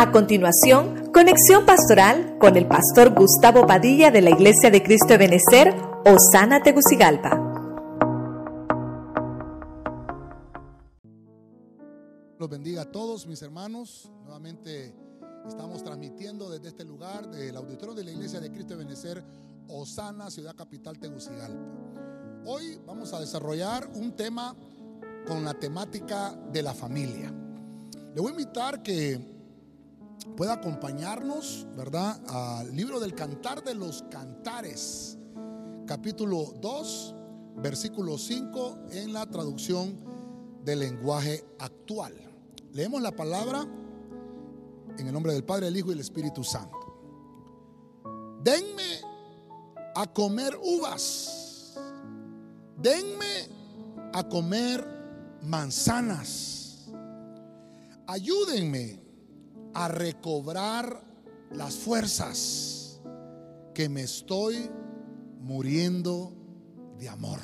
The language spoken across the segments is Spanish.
A continuación, conexión pastoral con el pastor Gustavo Padilla de la Iglesia de Cristo de Benecer, Osana Tegucigalpa. Los bendiga a todos mis hermanos. Nuevamente estamos transmitiendo desde este lugar del auditorio de la Iglesia de Cristo de Benecer, Osana, ciudad capital Tegucigalpa. Hoy vamos a desarrollar un tema con la temática de la familia. Le voy a invitar que pueda acompañarnos, ¿verdad? Al libro del Cantar de los Cantares, capítulo 2, versículo 5, en la traducción del lenguaje actual. Leemos la palabra en el nombre del Padre, el Hijo y el Espíritu Santo. Denme a comer uvas. Denme a comer manzanas. Ayúdenme a recobrar las fuerzas que me estoy muriendo de amor.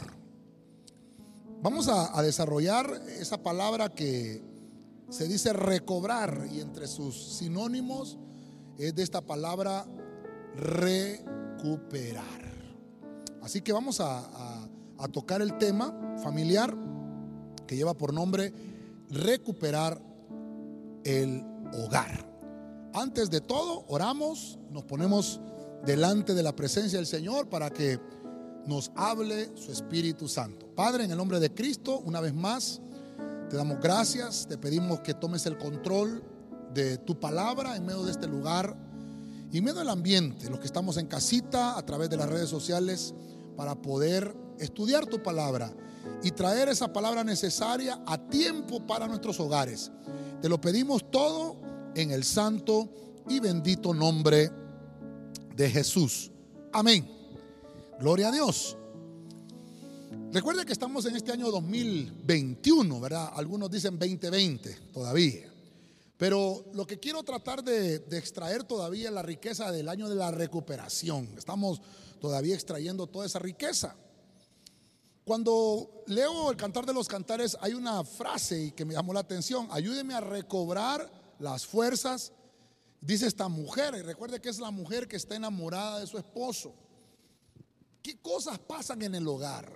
Vamos a, desarrollar esa palabra que se dice recobrar y entre sus sinónimos es de esta palabra recuperar. Así que vamos a tocar el tema familiar que lleva por nombre recuperar el hogar. Antes de todo, oramos, nos ponemos delante de la presencia del Señor para que nos hable su Espíritu Santo. Padre, en el nombre de Cristo, una vez más, te damos gracias, te pedimos que tomes el control de tu palabra en medio de este lugar y en medio del ambiente, los que estamos en casita a través de las redes sociales, para poder estudiar tu palabra y traer esa palabra necesaria a tiempo para nuestros hogares. Te lo pedimos todo en el santo y bendito nombre de Jesús. Amén. Gloria a Dios. Recuerde que estamos en este año 2021, ¿verdad? Algunos dicen 2020 todavía. Pero lo que quiero tratar de, de, extraer todavía es la riqueza del año de la recuperación. Estamos todavía extrayendo toda esa riqueza. Cuando leo el Cantar de los Cantares hay una frase que me llamó la atención, ayúdeme a recobrar las fuerzas, dice esta mujer, y recuerde que es la mujer que está enamorada de su esposo. ¿Qué cosas pasan en el hogar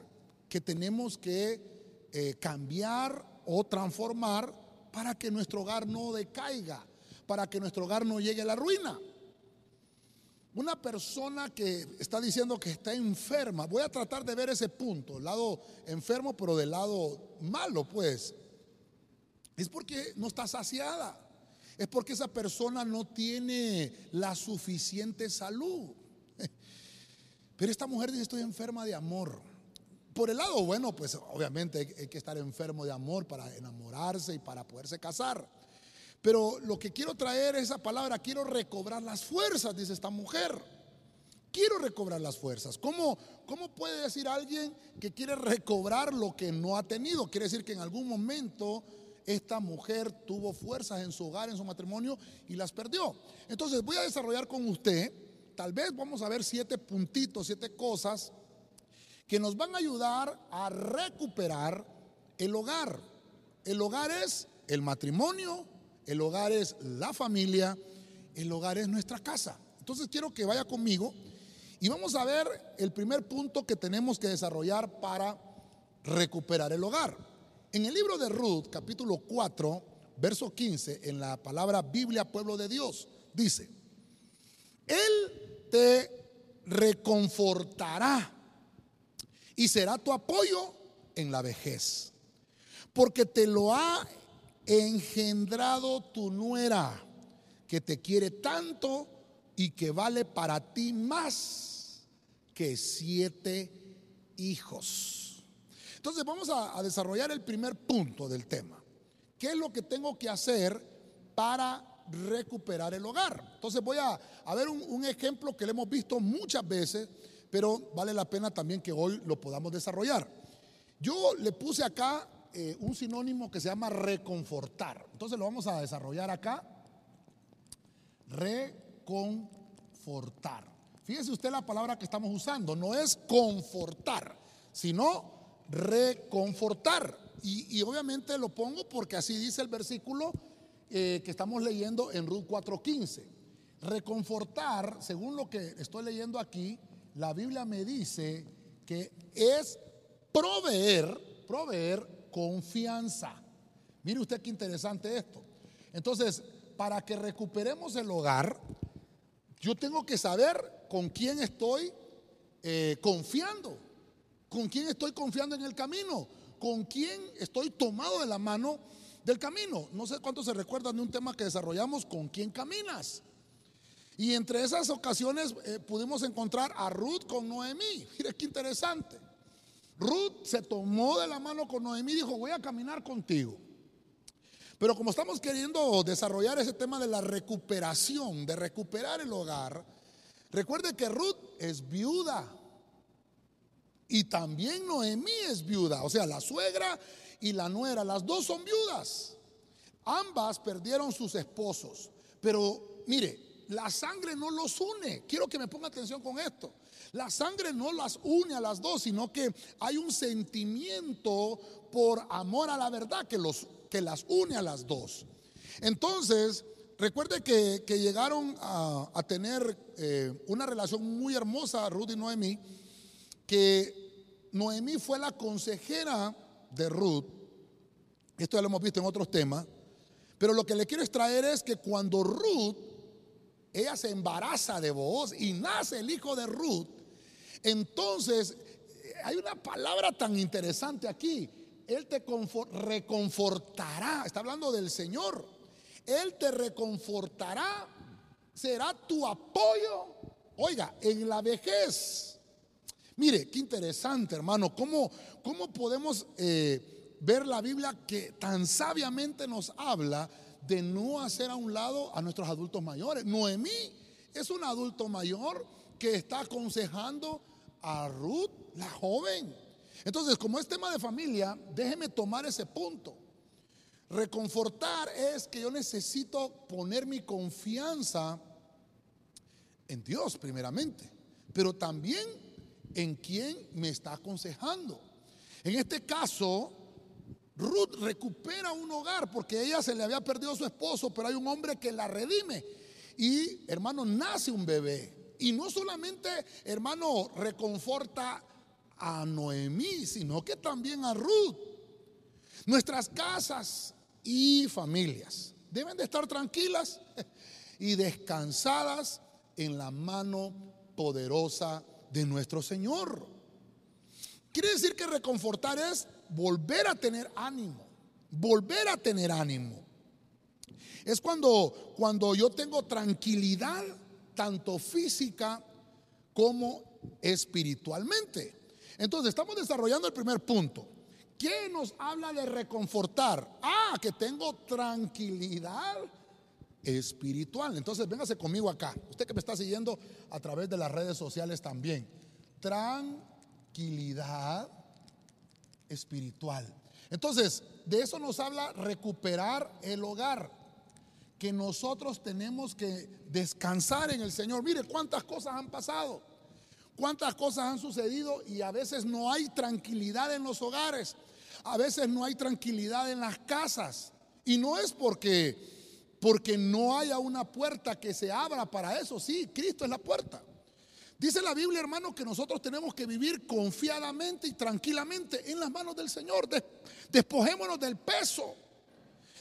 que tenemos que eh, cambiar o transformar para que nuestro hogar no decaiga, para que nuestro hogar no llegue a la ruina? Una persona que está diciendo que está enferma, voy a tratar de ver ese punto, el lado enfermo, pero del lado malo, pues, es porque no está saciada, es porque esa persona no tiene la suficiente salud. Pero esta mujer dice, estoy enferma de amor. Por el lado bueno, pues obviamente hay que estar enfermo de amor para enamorarse y para poderse casar. Pero lo que quiero traer es esa palabra, quiero recobrar las fuerzas, dice esta mujer. Quiero recobrar las fuerzas. ¿Cómo, ¿Cómo puede decir alguien que quiere recobrar lo que no ha tenido? Quiere decir que en algún momento esta mujer tuvo fuerzas en su hogar, en su matrimonio y las perdió. Entonces voy a desarrollar con usted, tal vez vamos a ver siete puntitos, siete cosas que nos van a ayudar a recuperar el hogar. El hogar es el matrimonio, el hogar es la familia, el hogar es nuestra casa. Entonces quiero que vaya conmigo y vamos a ver el primer punto que tenemos que desarrollar para recuperar el hogar. En el libro de Ruth, capítulo 4, verso 15, en la palabra Biblia, pueblo de Dios, dice, Él te reconfortará y será tu apoyo en la vejez, porque te lo ha engendrado tu nuera, que te quiere tanto y que vale para ti más que siete hijos. Entonces vamos a, desarrollar el primer punto del tema. ¿Qué es lo que tengo que hacer para recuperar el hogar? Entonces voy a, ver un, ejemplo que le hemos visto muchas veces, pero vale la pena también que hoy lo podamos desarrollar. Yo le puse acá eh, un sinónimo que se llama reconfortar. Entonces lo vamos a desarrollar acá. Reconfortar. Fíjese usted la palabra que estamos usando. No es confortar, sino reconfortar. Y, y obviamente lo pongo porque así dice el versículo eh, que estamos leyendo en Ruth 4.15. Reconfortar, según lo que estoy leyendo aquí, la Biblia me dice que es proveer, proveer confianza. Mire usted qué interesante esto. Entonces, para que recuperemos el hogar, yo tengo que saber con quién estoy eh, confiando, con quién estoy confiando en el camino, con quién estoy tomado de la mano del camino. No sé cuánto se recuerdan de un tema que desarrollamos, con quién caminas. Y entre esas ocasiones eh, pudimos encontrar a Ruth con Noemí. Mire qué interesante. Ruth se tomó de la mano con Noemí y dijo, voy a caminar contigo. Pero como estamos queriendo desarrollar ese tema de la recuperación, de recuperar el hogar, recuerde que Ruth es viuda. Y también Noemí es viuda. O sea, la suegra y la nuera, las dos son viudas. Ambas perdieron sus esposos. Pero mire, la sangre no los une. Quiero que me ponga atención con esto. La sangre no las une a las dos, sino que hay un sentimiento por amor a la verdad que, los, que las une a las dos. Entonces, recuerde que, llegaron a, tener eh, una relación muy hermosa, Ruth y Noemí, que Noemí fue la consejera de Ruth. Esto ya lo hemos visto en otros temas. Pero lo que le quiero extraer es que cuando Ruth, ella se embaraza de vos y nace el hijo de Ruth, entonces hay una palabra tan interesante aquí. Él te reconfortará. Está hablando del Señor. Él te reconfortará. Será tu apoyo. Oiga, en la vejez. Mire, qué interesante, hermano. ¿Cómo, cómo podemos eh, ver la Biblia que tan sabiamente nos habla de no hacer a un lado a nuestros adultos mayores? Noemí es un adulto mayor que está aconsejando a Ruth, la joven. Entonces, como es tema de familia, déjeme tomar ese punto. Reconfortar es que yo necesito poner mi confianza en Dios primeramente, pero también en quien me está aconsejando. En este caso, Ruth recupera un hogar porque ella se le había perdido a su esposo, pero hay un hombre que la redime. Y hermano, nace un bebé. Y no solamente, hermano, reconforta a Noemí, sino que también a Ruth. Nuestras casas y familias deben de estar tranquilas y descansadas en la mano poderosa de nuestro Señor. Quiere decir que reconfortar es volver a tener ánimo, volver a tener ánimo. Es cuando, cuando yo tengo tranquilidad, tanto física como espiritualmente. Entonces, estamos desarrollando el primer punto. ¿Qué nos habla de reconfortar? Ah, que tengo tranquilidad espiritual. Entonces, véngase conmigo acá. Usted que me está siguiendo a través de las redes sociales también. Tranquilidad espiritual. Entonces, de eso nos habla recuperar el hogar. Que nosotros tenemos que descansar en el Señor. Mire cuántas cosas han pasado. Cuántas cosas han sucedido y a veces no hay tranquilidad en los hogares. A veces no hay tranquilidad en las casas. Y no es porque porque no haya una puerta que se abra para eso. Sí, Cristo es la puerta. Dice la Biblia, hermano, que nosotros tenemos que vivir confiadamente y tranquilamente en las manos del Señor. Despojémonos del peso.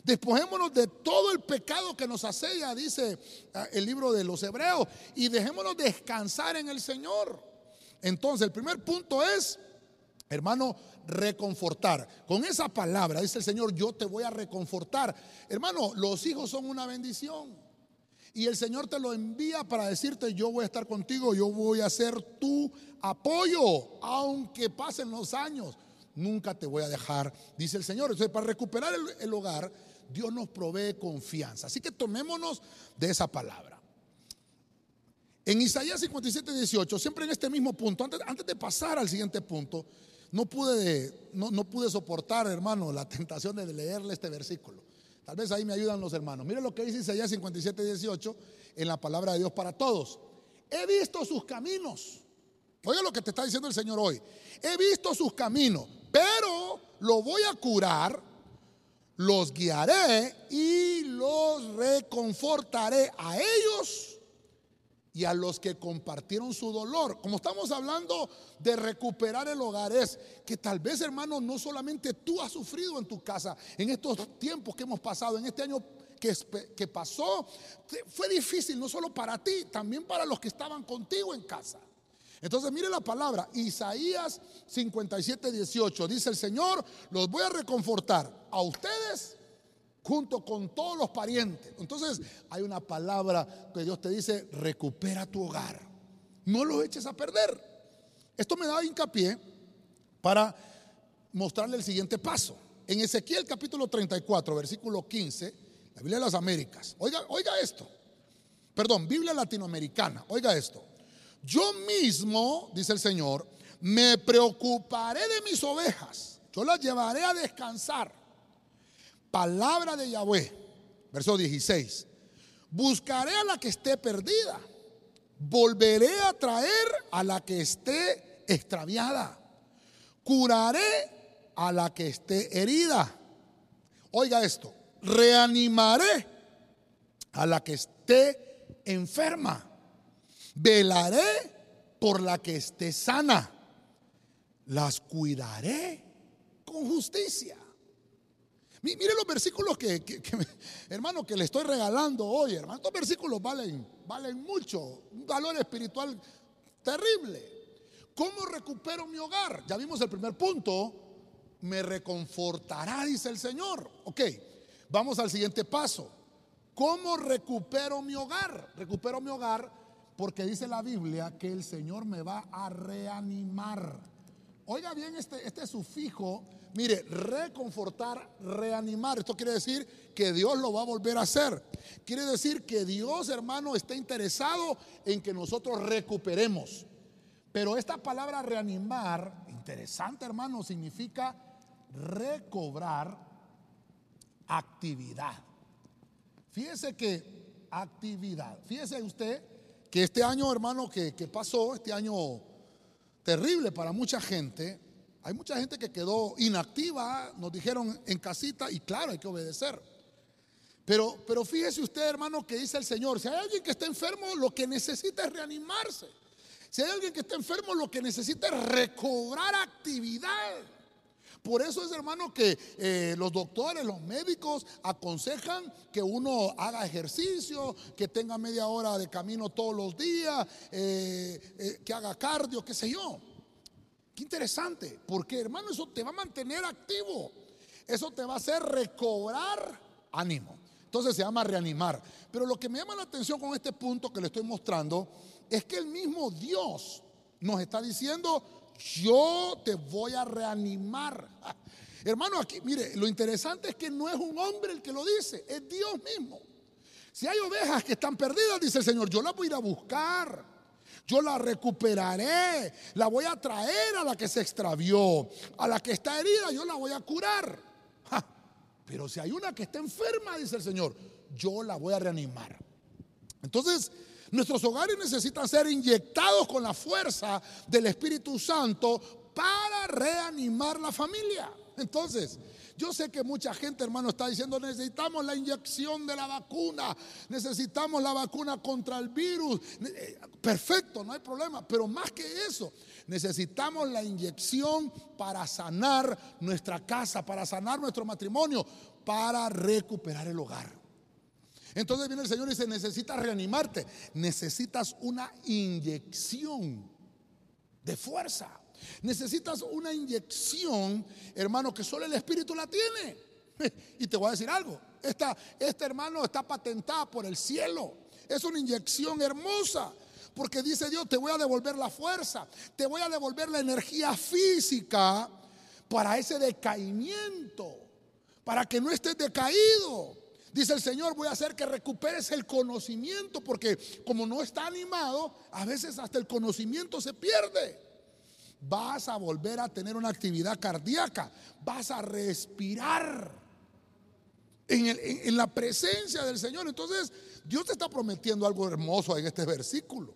Despojémonos de todo el pecado que nos asedia, dice ah, el libro de los Hebreos, y dejémonos descansar en el Señor. Entonces, el primer punto es, hermano, reconfortar. Con esa palabra, dice el Señor, yo te voy a reconfortar. Hermano, los hijos son una bendición. Y el Señor te lo envía para decirte, yo voy a estar contigo, yo voy a ser tu apoyo, aunque pasen los años. Nunca te voy a dejar, dice el Señor. Entonces, para recuperar el, hogar, Dios nos provee confianza. Así que tomémonos de esa palabra. En Isaías 57, 18, siempre en este mismo punto, antes, antes de pasar al siguiente punto, no pude, no, no pude soportar, hermano, la tentación de leerle este versículo. Tal vez ahí me ayudan los hermanos. Mire lo que dice Isaías 57, 18 en la palabra de Dios para todos. He visto sus caminos. Oye lo que te está diciendo el Señor hoy. He visto sus caminos, pero lo voy a curar, los guiaré y los reconfortaré a ellos y a los que compartieron su dolor. Como estamos hablando de recuperar el hogar, es que tal vez, hermano, no solamente tú has sufrido en tu casa en estos tiempos que hemos pasado, en este año que, que pasó, fue difícil no solo para ti, también para los que estaban contigo en casa. Entonces mire la palabra, Isaías 57, 18, dice el Señor, los voy a reconfortar a ustedes junto con todos los parientes. Entonces hay una palabra que Dios te dice, recupera tu hogar, no lo eches a perder. Esto me da hincapié para mostrarle el siguiente paso. En Ezequiel capítulo 34, versículo 15, la Biblia de las Américas, oiga, oiga esto, perdón, Biblia latinoamericana, oiga esto. Yo mismo, dice el Señor, me preocuparé de mis ovejas. Yo las llevaré a descansar. Palabra de Yahweh, verso 16. Buscaré a la que esté perdida. Volveré a traer a la que esté extraviada. Curaré a la que esté herida. Oiga esto, reanimaré a la que esté enferma Velaré por la que esté sana. Las cuidaré con justicia. Mire los versículos que, hermano, que le estoy regalando hoy, hermano. Estos versículos valen, valen mucho, un valor espiritual terrible. ¿Cómo recupero mi hogar? Ya vimos el primer punto. Me reconfortará, dice el Señor. Ok, vamos al siguiente paso. ¿Cómo recupero mi hogar? Recupero mi hogar porque dice la Biblia que el Señor me va a reanimar. Oiga bien este, este sufijo, mire, reconfortar, reanimar. Esto quiere decir que Dios lo va a volver a hacer. Quiere decir que Dios, hermano, está interesado en que nosotros recuperemos. Pero esta palabra reanimar, interesante hermano, significa recobrar actividad. Fíjese que actividad. Fíjese usted que este año, hermano, que, pasó, este año terrible para mucha gente, hay mucha gente que quedó inactiva, nos dijeron en casita, y claro, hay que obedecer. Pero, pero fíjese usted, hermano, que dice el Señor, si hay alguien que está enfermo, lo que necesita es reanimarse. Si hay alguien que está enfermo, lo que necesita es recobrar actividad. Por eso es, hermano, que eh, los doctores, los médicos aconsejan que uno haga ejercicio, que tenga media hora de camino todos los días, eh, eh, que haga cardio, qué sé yo. Qué interesante, porque hermano, eso te va a mantener activo. Eso te va a hacer recobrar ánimo. Entonces se llama reanimar. Pero lo que me llama la atención con este punto que le estoy mostrando es que el mismo Dios nos está diciendo, yo te voy a reanimar. Hermano, aquí, mire, lo interesante es que no es un hombre el que lo dice, es Dios mismo. Si hay ovejas que están perdidas, dice el Señor, yo las voy a ir a buscar. Yo la recuperaré, la voy a traer a la que se extravió, a la que está herida, yo la voy a curar. pero si hay una que está enferma, dice el Señor, yo la voy a reanimar. Entonces, Nuestros hogares necesitan ser inyectados con la fuerza del Espíritu Santo para reanimar la familia. Entonces, yo sé que mucha gente, hermano, está diciendo, necesitamos la inyección de la vacuna, necesitamos la vacuna contra el virus. Eh, perfecto, no hay problema, pero más que eso, necesitamos la inyección para sanar nuestra casa, para sanar nuestro matrimonio, para recuperar el hogar. Entonces viene el Señor y dice, necesitas reanimarte, necesitas una inyección de fuerza. Necesitas una inyección, hermano, que solo el Espíritu la tiene. Y te voy a decir algo, esta, este hermano está patentada por el cielo. Es una inyección hermosa. Porque dice Dios, te voy a devolver la fuerza, te voy a devolver la energía física para ese decaimiento, para que no estés decaído. Dice el Señor, voy a hacer que recuperes el conocimiento, porque como no está animado, a veces hasta el conocimiento se pierde. Vas a volver a tener una actividad cardíaca, vas a respirar en, la presencia del Señor. Entonces, Dios te está prometiendo algo hermoso en este versículo.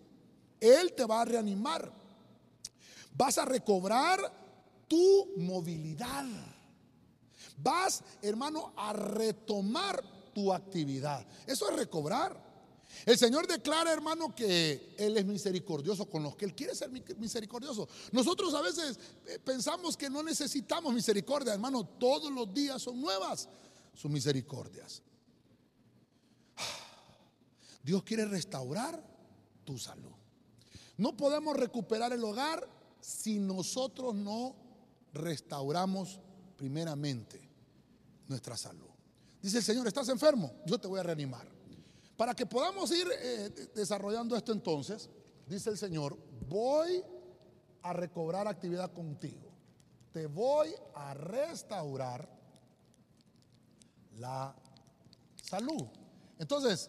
Él te va a reanimar. Vas a recobrar tu movilidad. Vas, hermano, a retomar tu actividad. Eso es recobrar. El Señor declara, hermano, que Él es misericordioso con los que Él quiere ser misericordioso. Nosotros a veces eh, pensamos que no necesitamos misericordia, hermano. Todos los días son nuevas sus misericordias. Dios quiere restaurar tu salud. No podemos recuperar el hogar si nosotros no restauramos primeramente nuestra salud. Dice el Señor, ¿estás enfermo? Yo te voy a reanimar. Para que podamos ir eh, desarrollando esto entonces, dice el Señor, voy a recobrar actividad contigo. Te voy a restaurar la salud. Entonces,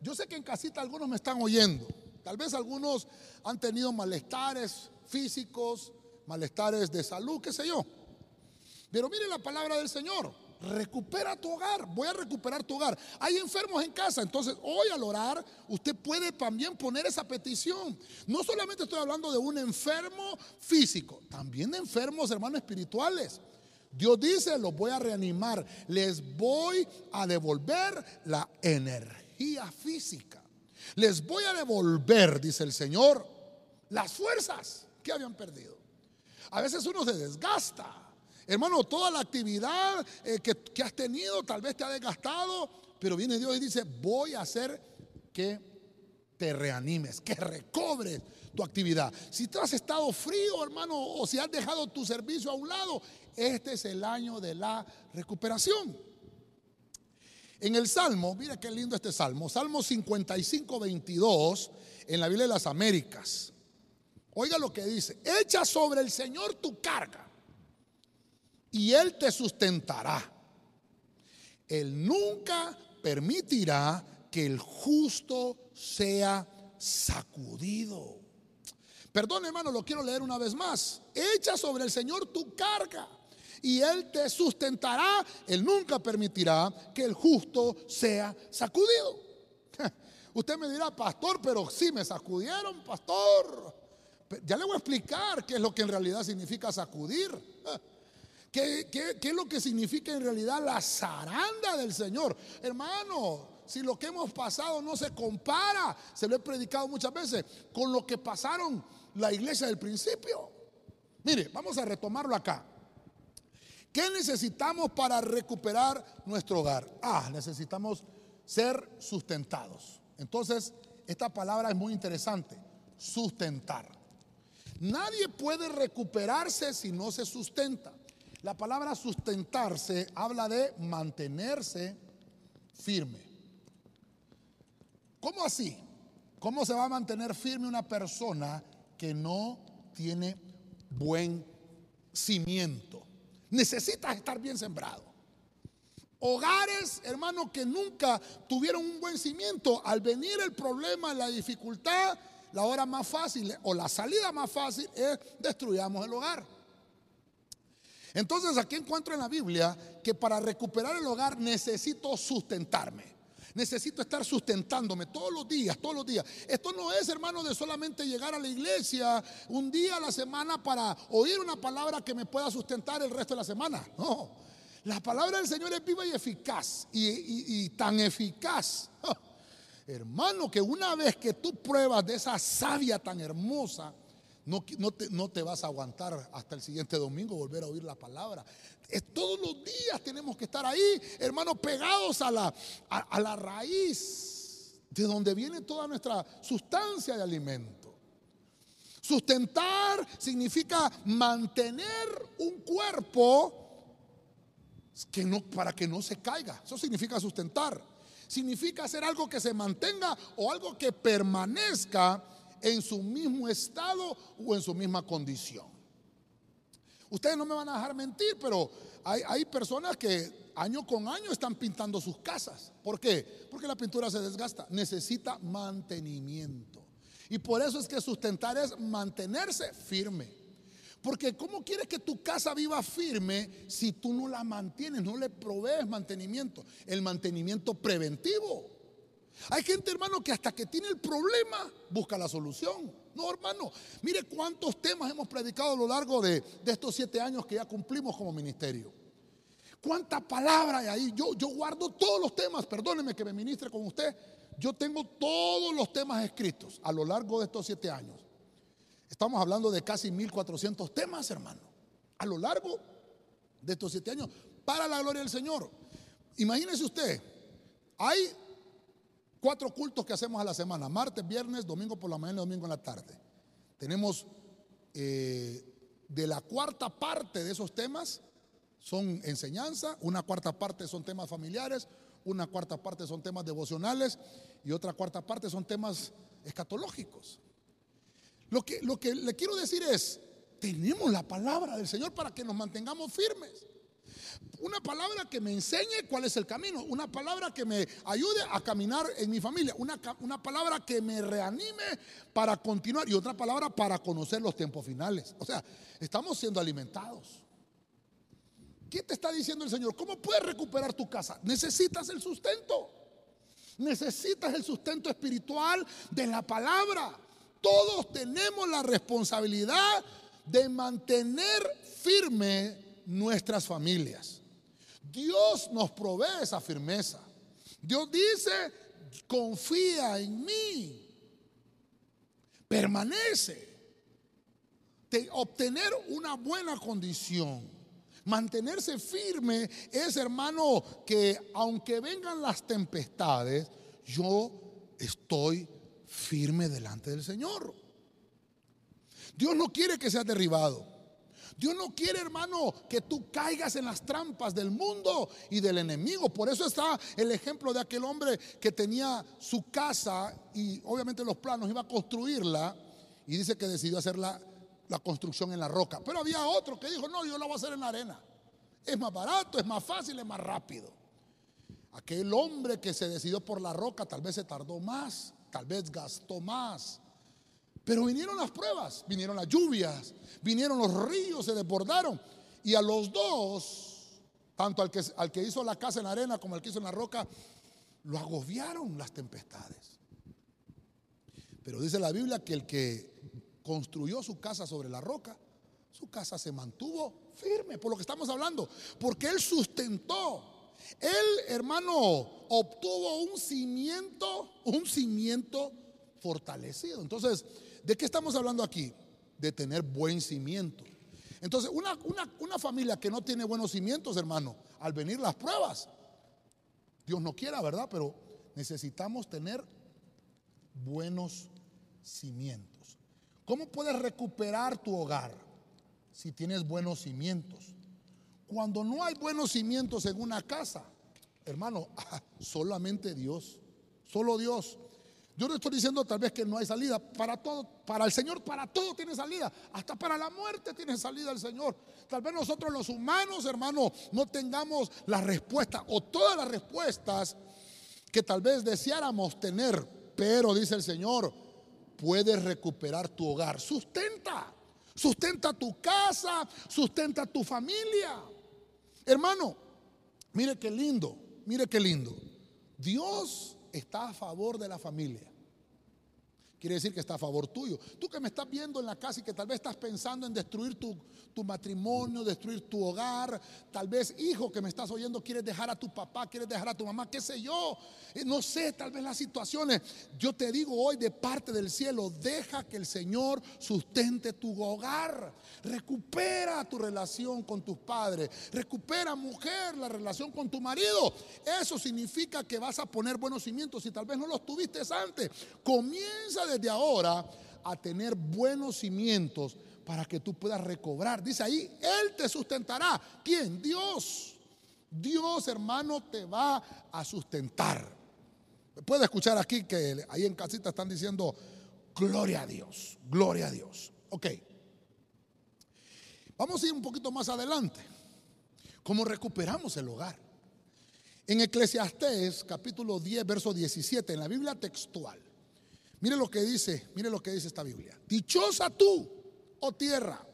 yo sé que en casita algunos me están oyendo. Tal vez algunos han tenido malestares físicos, malestares de salud, qué sé yo. Pero mire la palabra del Señor. Recupera tu hogar. Voy a recuperar tu hogar. Hay enfermos en casa. Entonces, hoy al orar, usted puede también poner esa petición. No solamente estoy hablando de un enfermo físico, también de enfermos, hermanos espirituales. Dios dice, los voy a reanimar. Les voy a devolver la energía física. Les voy a devolver, dice el Señor, las fuerzas que habían perdido. A veces uno se desgasta. Hermano, toda la actividad eh, que, que has tenido tal vez te ha desgastado, pero viene Dios y dice, voy a hacer que te reanimes, que recobres tu actividad. Si tú has estado frío, hermano, o si has dejado tu servicio a un lado, este es el año de la recuperación. En el Salmo, mira qué lindo este Salmo, Salmo 55, 22, en la Biblia de las Américas. Oiga lo que dice, echa sobre el Señor tu carga y Él te sustentará. Él nunca permitirá que el justo sea sacudido. Perdón, hermano, lo quiero leer una vez más. Echa sobre el Señor tu carga y Él te sustentará. Él nunca permitirá que el justo sea sacudido. Usted me dirá, pastor, pero sí me sacudieron, pastor. Ya le voy a explicar qué es lo que en realidad significa sacudir. ¿Qué, es lo que significa en realidad la zaranda del Señor? Hermano, si lo que hemos pasado no se compara, se lo he predicado muchas veces, con lo que pasaron la iglesia del principio. Mire, vamos a retomarlo acá. ¿Qué necesitamos para recuperar nuestro hogar? Ah, necesitamos ser sustentados. Entonces, esta palabra es muy interesante, sustentar. Nadie puede recuperarse si no se sustenta. La palabra sustentarse habla de mantenerse firme. ¿Cómo así? ¿Cómo se va a mantener firme una persona que no tiene buen cimiento? Necesitas estar bien sembrado. Hogares, hermanos, que nunca tuvieron un buen cimiento, al venir el problema, la dificultad, la hora más fácil o la salida más fácil es destruyamos el hogar. Entonces aquí encuentro en la Biblia que para recuperar el hogar necesito sustentarme. Necesito estar sustentándome todos los días, todos los días. Esto no es, hermano, de solamente llegar a la iglesia un día a la semana para oír una palabra que me pueda sustentar el resto de la semana. No, la palabra del Señor es viva y eficaz. Y, tan eficaz, hermano, que una vez que tú pruebas de esa savia tan hermosa, no, no, te, vas a aguantar hasta el siguiente domingo volver a oír la palabra. Es, todos los días tenemos que estar ahí, hermanos, pegados a la, a la raíz de donde viene toda nuestra sustancia de alimento. Sustentar significa mantener un cuerpo que no, para que no se caiga. Eso significa sustentar. Significa hacer algo que se mantenga o algo que permanezca en su mismo estado o en su misma condición. Ustedes no me van a dejar mentir, pero hay, personas que año con año están pintando sus casas. ¿Por qué? Porque la pintura se desgasta. Necesita mantenimiento. Y por eso es que sustentar es mantenerse firme. Porque ¿cómo quieres que tu casa viva firme si tú no la mantienes, no le provees mantenimiento? El mantenimiento preventivo. Hay gente, hermano, que hasta que tiene el problema busca la solución. No, hermano, mire cuántos temas hemos predicado a lo largo de, estos siete años que ya cumplimos como ministerio. ¿Cuánta palabra hay ahí? Yo, guardo todos los temas, perdóneme que me ministre con usted. Yo tengo todos los temas escritos a lo largo de estos siete años. Estamos hablando de casi 1400 temas, hermano, a lo largo de estos siete años, para la gloria del Señor. Imagínese usted, hay cuatro cultos que hacemos a la semana, martes, viernes, domingo por la mañana y domingo en la tarde. Tenemos eh, de la cuarta parte de esos temas son enseñanza, una cuarta parte son temas familiares, una cuarta parte son temas devocionales y otra cuarta parte son temas escatológicos. Lo que, lo que le quiero decir es, tenemos la palabra del Señor para que nos mantengamos firmes. Una palabra que me enseñe cuál es el camino. Una palabra que me ayude a caminar en mi familia. Una, una, palabra que me reanime para continuar. Y otra palabra para conocer los tiempos finales. O sea, estamos siendo alimentados. ¿Qué te está diciendo el Señor? ¿Cómo puedes recuperar tu casa? Necesitas el sustento. Necesitas el sustento espiritual de la palabra. Todos tenemos la responsabilidad de mantener firme nuestras familias. Dios nos provee esa firmeza. Dios dice, confía en mí. Permanece. De obtener una buena condición Mantenerse firme es, hermano, que aunque vengan las tempestades, yo estoy firme delante del Señor. Dios no quiere que seas derribado. Dios no quiere, hermano, que tú caigas en las trampas del mundo y del enemigo. Por eso está el ejemplo de aquel hombre que tenía su casa y obviamente los planos iba a construirla y dice que decidió hacerla la construcción en la roca. Pero había otro que dijo, no, yo lo voy a hacer en la arena. Es más barato, es más fácil, es más rápido. Aquel hombre que se decidió por la roca tal vez se tardó más, tal vez gastó más. Pero vinieron las pruebas, vinieron las lluvias, vinieron los ríos, se desbordaron. Y a los dos, tanto al que, al que hizo la casa en la arena como al que hizo en la roca, lo agobiaron las tempestades. Pero dice la Biblia que el que construyó su casa sobre la roca, su casa se mantuvo firme, por lo que estamos hablando, porque él sustentó. Él, hermano, obtuvo un cimiento, un cimiento fortalecido. Entonces, ¿de qué estamos hablando aquí? De tener buen cimiento. Entonces, una, una, una familia que no tiene buenos cimientos, hermano, al venir las pruebas, Dios no quiera, ¿verdad? Pero necesitamos tener buenos cimientos. ¿Cómo puedes recuperar tu hogar si tienes buenos cimientos? Cuando no hay buenos cimientos en una casa, hermano, solamente Dios, solo Dios. Yo no estoy diciendo tal vez que no hay salida. Para todo, para el Señor, para todo tiene salida. Hasta para la muerte tiene salida el Señor. Tal vez nosotros los humanos, hermano, no tengamos la respuesta o todas las respuestas que tal vez deseáramos tener. Pero dice el Señor, puedes recuperar tu hogar. Sustenta, sustenta tu casa, sustenta tu familia. Hermano, mire qué lindo, mire qué lindo. Dios está a favor de la familia. Quiere decir que está a favor tuyo. Tú que me estás viendo en la casa y que tal vez estás pensando en destruir tu, tu matrimonio, destruir tu hogar. Tal vez, hijo que me estás oyendo, quieres dejar a tu papá, quieres dejar a tu mamá, qué sé yo. Eh, no sé, tal vez las situaciones. Yo te digo hoy de parte del cielo, deja que el Señor sustente tu hogar. Recupera tu relación con tus padres. Recupera, mujer, la relación con tu marido. Eso significa que vas a poner buenos cimientos si tal vez no los tuviste antes. Comienza desde ahora a tener buenos cimientos para que tú puedas recobrar. Dice ahí, Él te sustentará. ¿Quién? Dios. Dios, hermano, te va a sustentar. Puede escuchar aquí que ahí en casita están diciendo, gloria a Dios, gloria a Dios. Ok. Vamos a ir un poquito más adelante. ¿Cómo recuperamos el hogar? En Eclesiastés capítulo 10, verso 17, en la Biblia textual. Mire lo que dice, mire lo que dice esta Biblia. Dichosa tú o tierra.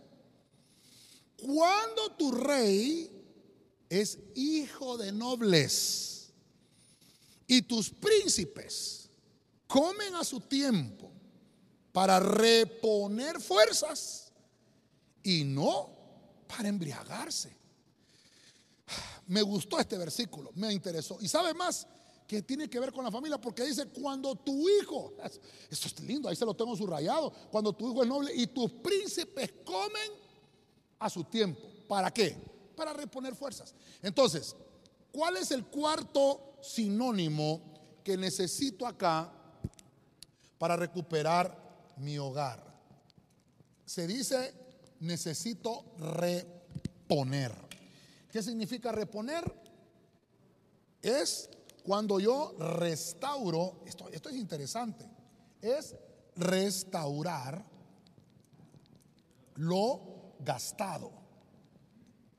Cuando tu rey es hijo de nobles y tus príncipes comen a su tiempo para reponer fuerzas y no para embriagarse. me gustó este versículo, me interesó. Y sabe más que tiene que ver con la familia, porque dice, cuando tu hijo, esto es lindo, ahí se lo tengo subrayado, cuando tu hijo es noble y tus príncipes comen a su tiempo. ¿Para qué? Para reponer fuerzas. Entonces, ¿cuál es el cuarto sinónimo que necesito acá para recuperar mi hogar? Se dice, necesito reponer. ¿Qué significa reponer? Es cuando yo restauro, esto, esto es interesante, es restaurar lo gastado.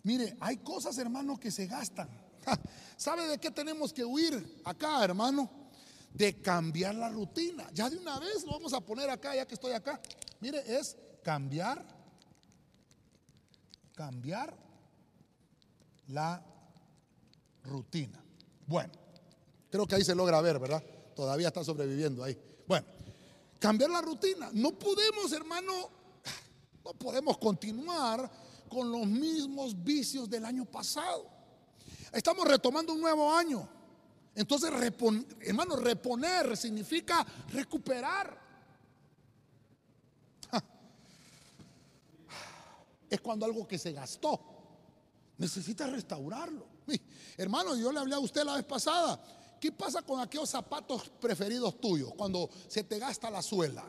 Mire, hay cosas, hermano, que se gastan. ¿Sabe de qué tenemos que huir acá, hermano? De cambiar la rutina. Ya de una vez lo vamos a poner acá, ya que estoy acá. Mire, es cambiar, cambiar la rutina. Bueno, Creo que ahí se logra ver, ¿verdad? Todavía está sobreviviendo ahí. Bueno, cambiar la rutina. No podemos, hermano, no podemos continuar con los mismos vicios del año pasado. Estamos retomando un nuevo año. Entonces, hermano, reponer significa recuperar. Es cuando algo que se gastó necesita restaurarlo. Hermano, yo le hablé a usted la vez pasada. ¿Qué pasa con aquellos zapatos preferidos tuyos cuando se te gasta la suela?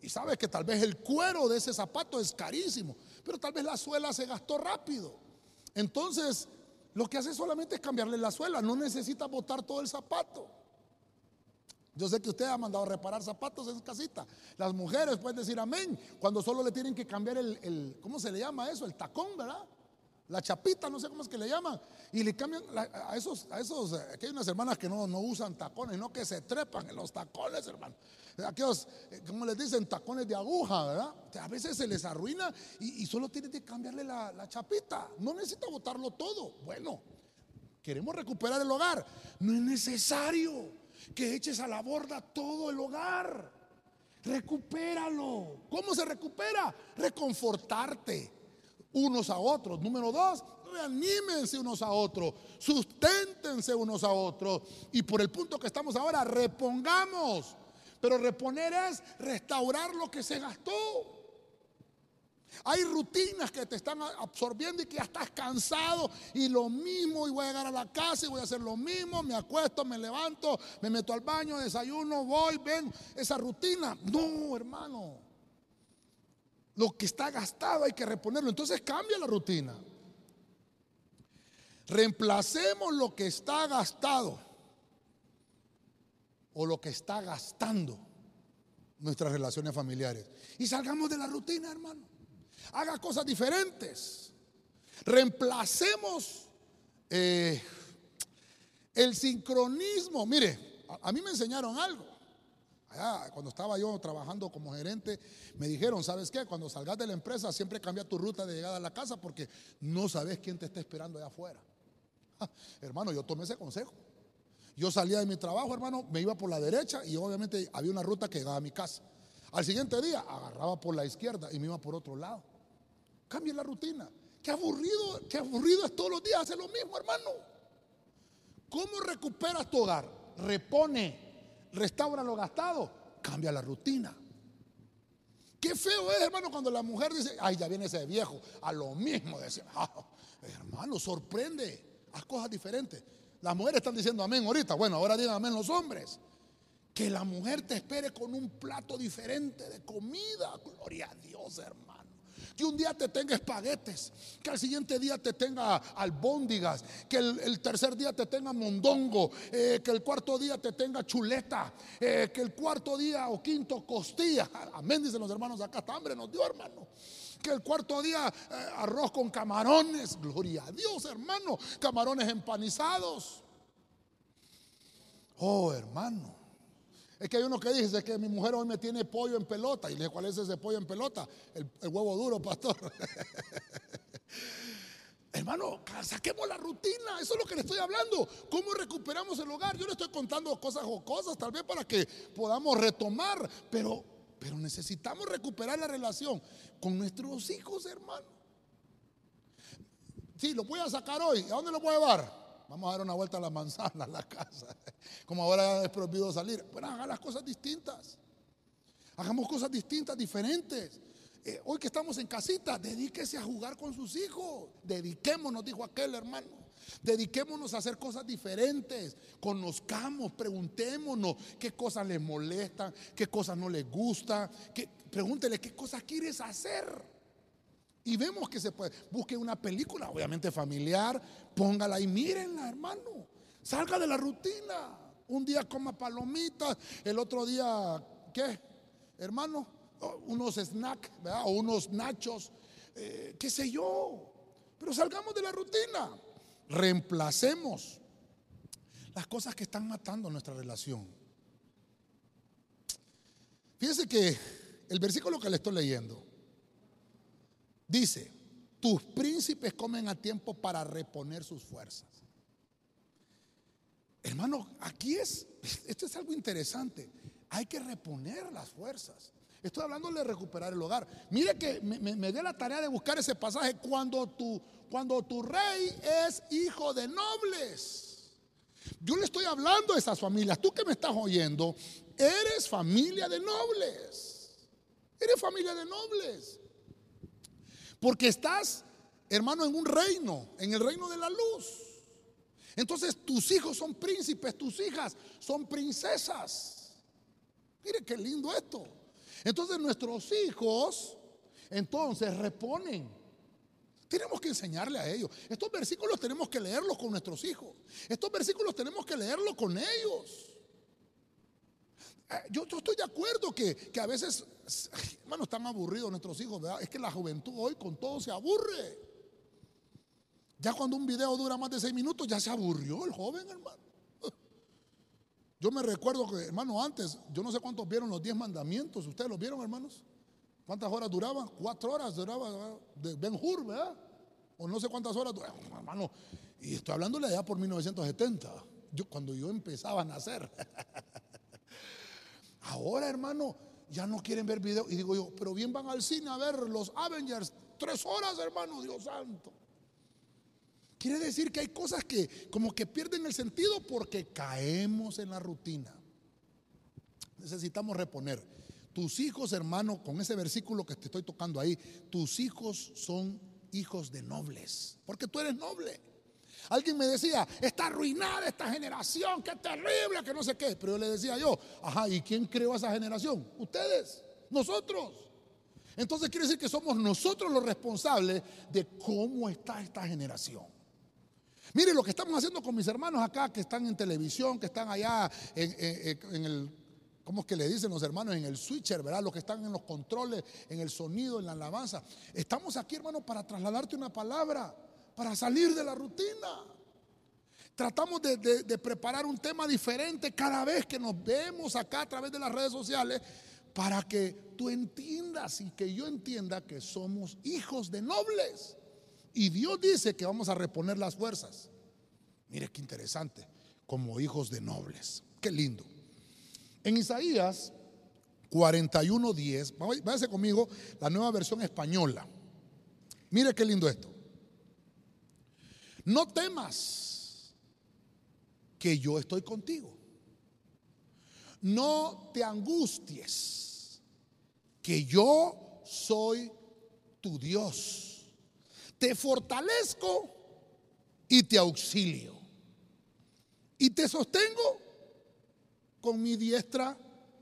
Y sabes que tal vez el cuero de ese zapato es carísimo, pero tal vez la suela se gastó rápido. Entonces, lo que hace solamente es cambiarle la suela, no necesita botar todo el zapato. Yo sé que usted ha mandado a reparar zapatos en su casita. Las mujeres pueden decir amén cuando solo le tienen que cambiar el, el ¿cómo se le llama eso? El tacón, ¿verdad? La chapita, no sé cómo es que le llaman. Y le cambian a esos, a esos, eh, aquí hay unas hermanas que no, no usan tacones, no que se trepan en los tacones, hermano. Aquellos, eh, como les dicen, tacones de aguja, ¿verdad? A veces se les arruina y, solo tiene que cambiarle la, la chapita. No necesita botarlo todo. Bueno, queremos recuperar el hogar. No es necesario que eches a la borda todo el hogar. Recupéralo. ¿Cómo se recupera? Reconfortarte unos a otros. Número dos, reanímense unos a otros, susténtense unos a otros. Y por el punto que estamos ahora, repongamos. Pero reponer es restaurar lo que se gastó. Hay rutinas que te están absorbiendo y que ya estás cansado y lo mismo y voy a llegar a la casa y voy a hacer lo mismo, me acuesto, me levanto, me meto al baño, desayuno, voy, ven, esa rutina. No, hermano. Lo que está gastado hay que reponerlo. Entonces cambia la rutina. Reemplacemos lo que está gastado o lo que está gastando nuestras relaciones familiares. Y salgamos de la rutina, hermano. Haga cosas diferentes. Reemplacemos eh, el sincronismo. Mire, a mí me enseñaron algo cuando estaba yo trabajando como gerente, me dijeron, ¿sabes qué? Cuando salgas de la empresa, siempre cambia tu ruta de llegada a la casa porque no sabes quién te está esperando allá afuera. hermano, yo tomé ese consejo. Yo salía de mi trabajo, hermano, me iba por la derecha y obviamente había una ruta que llegaba a mi casa. Al siguiente día agarraba por la izquierda y me iba por otro lado. Cambia la rutina. Qué aburrido, qué aburrido es todos los días hacer lo mismo, hermano. ¿Cómo recuperas tu hogar? Repone restaura lo gastado, cambia la rutina. Qué feo es, hermano, cuando la mujer dice, ay, ya viene ese viejo, a lo mismo decía, ah, hermano, sorprende, haz cosas diferentes. Las mujeres están diciendo amén ahorita, bueno, ahora digan amén los hombres. Que la mujer te espere con un plato diferente de comida, gloria a Dios, hermano. Que un día te tenga espaguetes, que al siguiente día te tenga albóndigas, que el, tercer día te tenga mondongo, eh, que el cuarto día te tenga chuleta, eh, que el cuarto día o quinto costilla. Amén, dicen los hermanos acá, hasta hambre nos dio, hermano que el cuarto día eh, arroz con camarones, gloria a Dios, hermano, camarones empanizados. Oh, hermano. Es que hay uno que dice que mi mujer hoy me tiene pollo en pelota. Y le dije, ¿cuál es ese pollo en pelota? El, huevo duro, pastor. Hermano, saquemos la rutina, eso es lo que le estoy hablando. ¿Cómo recuperamos el hogar? Yo le estoy contando cosas jocosas, tal vez para que podamos retomar, pero, pero necesitamos recuperar la relación con nuestros hijos, hermano. Sí, lo voy a sacar hoy. ¿A dónde lo voy a llevar? Vamos a dar una vuelta a la manzana, a la casa. Como ahora es prohibido salir. Bueno, hagan las cosas distintas. Hagamos cosas distintas, diferentes. Eh, hoy que estamos en casita, dedíquese a jugar con sus hijos. Dediquémonos, dijo aquel hermano. Dediquémonos a hacer cosas diferentes. Conozcamos, preguntémonos qué cosas les molestan, qué cosas no les gustan. pregúntele qué cosas quieres hacer. Y vemos que se puede. Busque una película, obviamente familiar, póngala y mírenla, hermano. Salga de la rutina. Un día coma palomitas, el otro día, ¿qué? Hermano, unos snacks, O unos nachos, eh, qué sé yo. Pero salgamos de la rutina. Reemplacemos las cosas que están matando nuestra relación. Fíjense que el versículo que le estoy leyendo Dice, tus príncipes comen a tiempo para reponer sus fuerzas. Hermano, aquí es, esto es algo interesante. Hay que reponer las fuerzas. Estoy hablando de recuperar el hogar. Mire que me, me, la tarea de buscar ese pasaje. Cuando tu, cuando tu rey es hijo de nobles. Yo le estoy hablando a esas familias. Tú que me estás oyendo, eres familia de nobles. Eres familia de nobles. Porque estás, hermano, en un reino, en el reino de la luz. Entonces tus hijos son príncipes, tus hijas son princesas. Mire qué lindo esto. Entonces nuestros hijos, entonces reponen. Tenemos que enseñarle a ellos. Estos versículos tenemos que leerlos con nuestros hijos. Estos versículos tenemos que leerlos con ellos. Eh, yo, estoy de acuerdo que, a veces, hermano, están aburridos nuestros hijos, ¿verdad? Es que la juventud hoy con todo se aburre. Ya cuando un video dura más de seis minutos, ya se aburrió el joven, hermano. Yo me recuerdo que, hermano, antes, yo no sé cuántos vieron los diez mandamientos. ¿Ustedes los vieron, hermanos? ¿Cuántas horas duraban? Cuatro horas duraba de Ben Hur, ¿verdad? O no sé cuántas horas duraba, hermano. Y estoy hablándole allá por 1970, yo, cuando yo empezaba a nacer. Ahora, hermano, ya no quieren ver videos. Y digo yo, pero bien van al cine a ver los Avengers. Tres horas, hermano, Dios santo. Quiere decir que hay cosas que como que pierden el sentido porque caemos en la rutina. Necesitamos reponer. Tus hijos, hermano, con ese versículo que te estoy tocando ahí, tus hijos son hijos de nobles. Porque tú eres noble. Alguien me decía, está arruinada esta generación, qué terrible, que no sé qué. Pero yo le decía yo, ajá, ¿y quién creó esa generación? Ustedes, nosotros. Entonces quiere decir que somos nosotros los responsables de cómo está esta generación. Mire lo que estamos haciendo con mis hermanos acá que están en televisión, que están allá en, el, ¿cómo es que le dicen los hermanos? En el switcher, ¿verdad? Los que están en los controles, en el sonido, en la alabanza. Estamos aquí, hermano, para trasladarte una palabra para salir de la rutina. Tratamos de, preparar un tema diferente cada vez que nos vemos acá a través de las redes sociales para que tú entiendas y que yo entienda que somos hijos de nobles. Y Dios dice que vamos a reponer las fuerzas. Mire qué interesante, como hijos de nobles. Qué lindo. En Isaías 41:10, váyase conmigo, la nueva versión española. Mire qué lindo esto. No temas que yo estoy contigo. No te angusties que yo soy tu Dios. Te fortalezco y te auxilio. Y te sostengo con mi diestra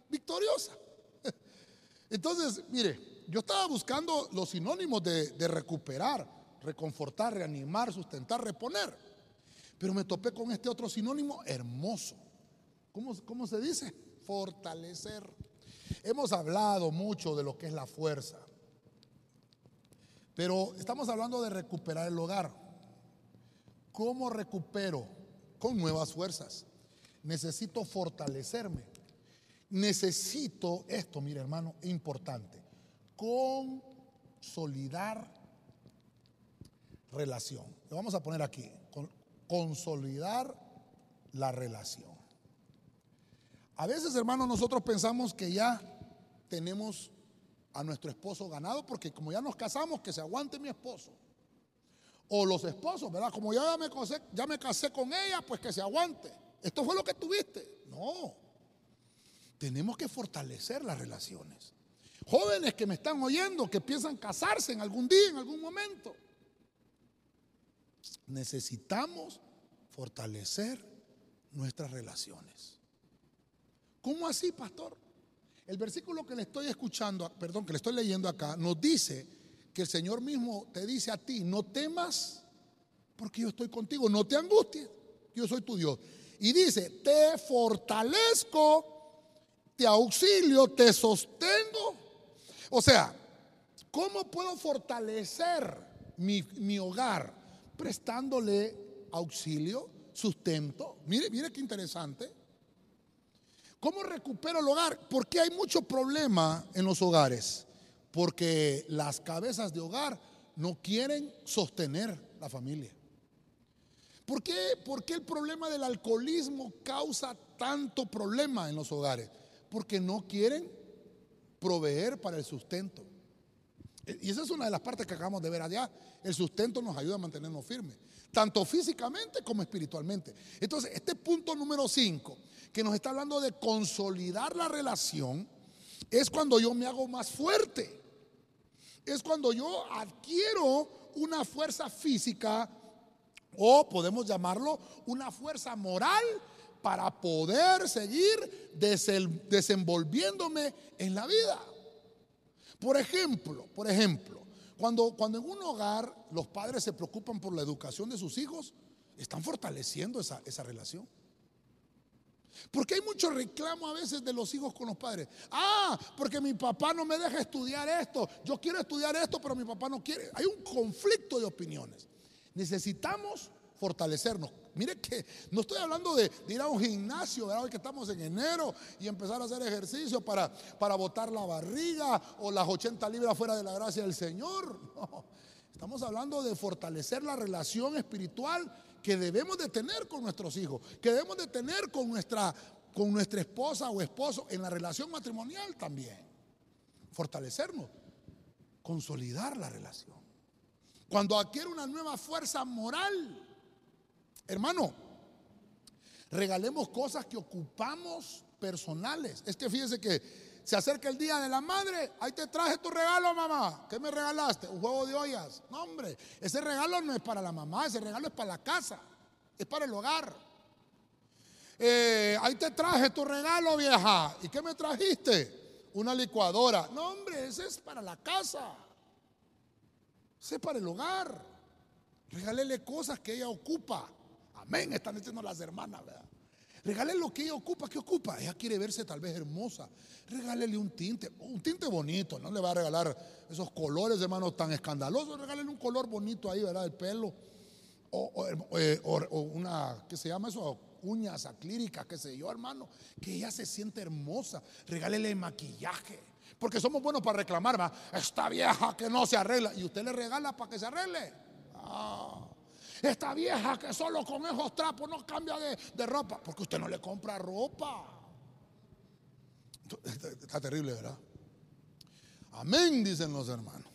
victoriosa. Entonces, mire, yo estaba buscando los sinónimos de, recuperar reconfortar, reanimar, sustentar, reponer. Pero me topé con este otro sinónimo hermoso. ¿Cómo, cómo se dice? Fortalecer. Hemos hablado mucho de lo que es la fuerza. Pero estamos hablando de recuperar el hogar. ¿Cómo recupero? Con nuevas fuerzas. Necesito fortalecerme. Necesito esto, mire hermano, importante. Consolidar relación. Lo vamos a poner aquí, consolidar la relación. A veces, hermanos, nosotros pensamos que ya tenemos a nuestro esposo ganado porque como ya nos casamos, que se aguante mi esposo. O los esposos, ¿verdad? Como ya me, casé, ya me casé con ella, pues que se aguante. Esto fue lo que tuviste. No. Tenemos que fortalecer las relaciones. Jóvenes que me están oyendo, que piensan casarse en algún día, en algún momento. Necesitamos fortalecer nuestras relaciones. ¿Cómo así, pastor? El versículo que le estoy escuchando, perdón, que le estoy leyendo acá, nos dice que el Señor mismo te dice a ti, no temas porque yo estoy contigo, no te angusties, yo soy tu Dios. Y dice, te fortalezco, te auxilio, te sostengo. O sea, ¿cómo puedo fortalecer mi, mi hogar? Prestándole auxilio, sustento. Mire, mire qué interesante. ¿Cómo recupero el hogar? Porque hay mucho problema en los hogares. Porque las cabezas de hogar no quieren sostener la familia. ¿Por qué, ¿Por qué el problema del alcoholismo causa tanto problema en los hogares? Porque no quieren proveer para el sustento. Y esa es una de las partes que acabamos de ver allá. El sustento nos ayuda a mantenernos firmes, tanto físicamente como espiritualmente. Entonces, este punto número 5 que nos está hablando de consolidar la relación, es cuando yo me hago más fuerte. Es cuando yo adquiero una fuerza física o podemos llamarlo una fuerza moral para poder seguir desenvolviéndome en la vida. Por ejemplo, por ejemplo, cuando, cuando en un hogar los padres se preocupan por la educación de sus hijos, están fortaleciendo esa, esa relación. Porque hay mucho reclamo a veces de los hijos con los padres. Ah, porque mi papá no me deja estudiar esto. Yo quiero estudiar esto, pero mi papá no quiere. Hay un conflicto de opiniones. Necesitamos fortalecernos. Mire que no estoy hablando de, ir a un gimnasio, ¿verdad? Que estamos en enero y empezar a hacer ejercicio para, para botar la barriga o las 80 libras fuera de la gracia del Señor. No, estamos hablando de fortalecer la relación espiritual que debemos de tener con nuestros hijos, que debemos de tener con nuestra, con nuestra esposa o esposo en la relación matrimonial también. Fortalecernos, consolidar la relación. Cuando adquiere una nueva fuerza moral, hermano, regalemos cosas que ocupamos personales. Es que fíjese que se acerca el día de la madre, ahí te traje tu regalo, mamá. ¿Qué me regalaste? Un juego de ollas. No, hombre, ese regalo no es para la mamá, ese regalo es para la casa, es para el hogar. Eh, ahí te traje tu regalo, vieja. ¿Y qué me trajiste? Una licuadora. No, hombre, ese es para la casa. Ese es para el hogar. Regálele cosas que ella ocupa. Amén, están diciendo las hermanas, ¿verdad? Regálele lo que ella ocupa. ¿Qué ocupa? Ella quiere verse tal vez hermosa. Regálele un tinte, un tinte bonito. No le va a regalar esos colores, hermano, tan escandalosos. Regálele un color bonito ahí, ¿verdad? El pelo. O, eh, una, ¿qué se llama eso? Uñas aclíricas, qué sé yo, hermano. Que ella se siente hermosa. Regálele maquillaje. Porque somos buenos para reclamar, ¿va? Esta vieja que no se arregla. Y usted le regala para que se arregle. Ah. Esta vieja que solo con esos trapos no cambia de, ropa, porque usted no le compra ropa. Está terrible, ¿verdad? Amén, dicen los hermanos.